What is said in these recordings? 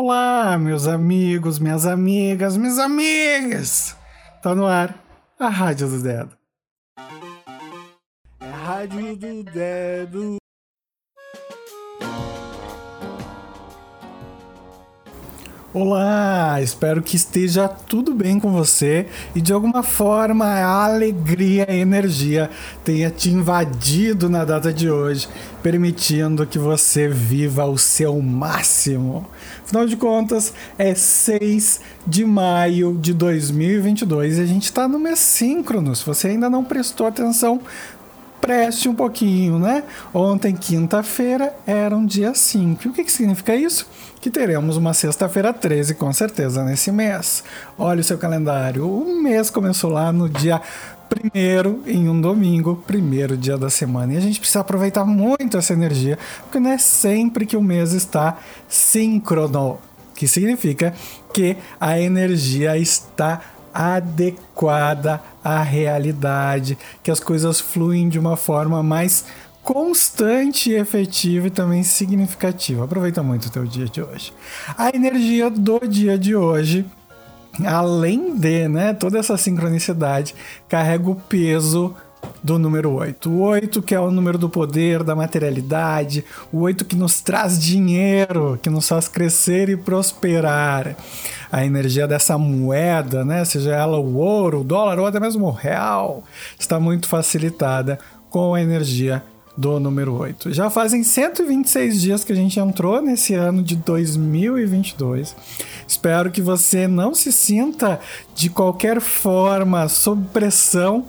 Olá, meus amigos, minhas amigas, minhas amigas! Tá no ar a Rádio do Dedo. É a Rádio do Dedo. Olá, espero que esteja tudo bem com você e de alguma forma a alegria e a energia tenha te invadido na data de hoje, permitindo que você viva o seu máximo. Afinal de contas, é 6 de maio de 2022 e a gente está no mês síncrono. Se você ainda não prestou atenção, preste um pouquinho, né? Ontem, quinta-feira, era um dia 5. O que, que significa isso? Que teremos uma sexta-feira 13, com certeza, nesse mês. Olha o seu calendário. O mês começou lá no dia primeiro em um domingo, primeiro dia da semana. E a gente precisa aproveitar muito essa energia, porque não é sempre que o mês está síncrono, que significa que a energia está adequada à realidade, que as coisas fluem de uma forma mais constante, efetiva e também significativa. Aproveita muito o teu dia de hoje. A energia do dia de hoje, além de, né, toda essa sincronicidade, carrega o peso do número 8. O 8 que é o número do poder, da materialidade, o 8 que nos traz dinheiro, que nos faz crescer e prosperar a energia dessa moeda, né, seja ela o ouro, o dólar ou até mesmo o real, está muito facilitada com a energia do número 8. Já fazem 126 dias que a gente entrou nesse ano de 2022. Espero que você não se sinta de qualquer forma sob pressão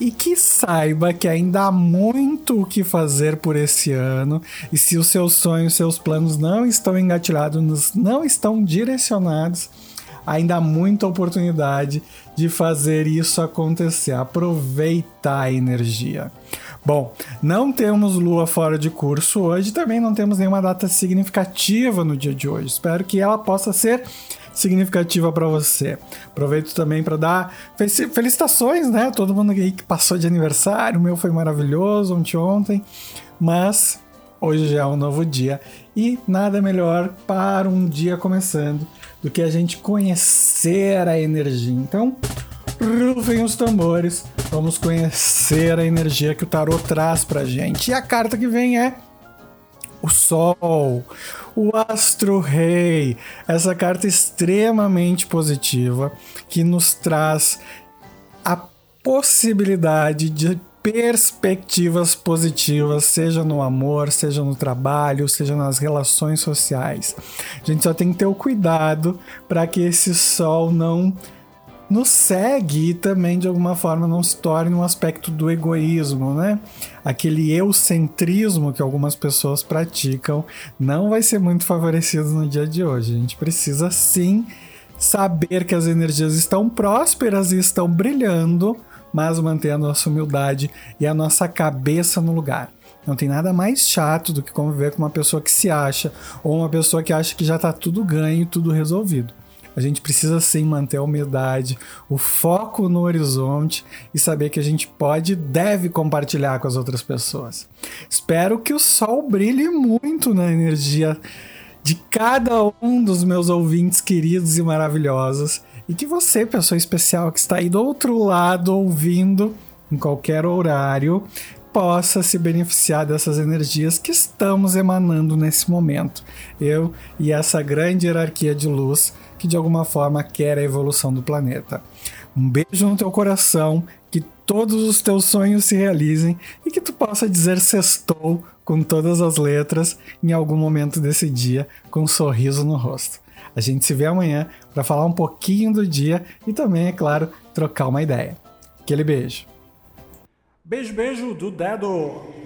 e que saiba que ainda há muito o que fazer por esse ano. E se os seus sonhos, seus planos não estão engatilhados, não estão direcionados, ainda há muita oportunidade de fazer isso acontecer. Aproveitar a energia. Bom, não temos lua fora de curso hoje, também não temos nenhuma data significativa no dia de hoje. Espero que ela possa ser significativa para você. Aproveito também para dar felicitações, né? Todo mundo aí que passou de aniversário, o meu foi maravilhoso ontem, ontem, mas hoje já é um novo dia e nada melhor para um dia começando do que a gente conhecer a energia. Então, rufem os tambores, vamos conhecer a energia que o tarot traz pra gente. E a carta que vem é o Sol, o Astro Rei, essa carta extremamente positiva que nos traz a possibilidade de perspectivas positivas, seja no amor, seja no trabalho, seja nas relações sociais. A gente só tem que ter o cuidado para que esse sol não nos segue e também de alguma forma não se torne um aspecto do egoísmo, né? Aquele eucentrismo que algumas pessoas praticam não vai ser muito favorecido no dia de hoje. A gente precisa sim saber que as energias estão prósperas e estão brilhando, mas mantendo a nossa humildade e a nossa cabeça no lugar. Não tem nada mais chato do que conviver com uma pessoa que se acha ou uma pessoa que acha que já está tudo ganho, tudo resolvido. A gente precisa sim manter a humildade, o foco no horizonte e saber que a gente pode e deve compartilhar com as outras pessoas. Espero que o sol brilhe muito na energia de cada um dos meus ouvintes queridos e maravilhosos e que você, pessoa especial que está aí do outro lado ouvindo em qualquer horário, possa se beneficiar dessas energias que estamos emanando nesse momento. Eu e essa grande hierarquia de luz que de alguma forma quer a evolução do planeta. Um beijo no teu coração, que todos os teus sonhos se realizem e que tu possa dizer sextou com todas as letras em algum momento desse dia com um sorriso no rosto. A gente se vê amanhã para falar um pouquinho do dia e também, é claro, trocar uma ideia. Aquele beijo. Beijo, beijo do dedo.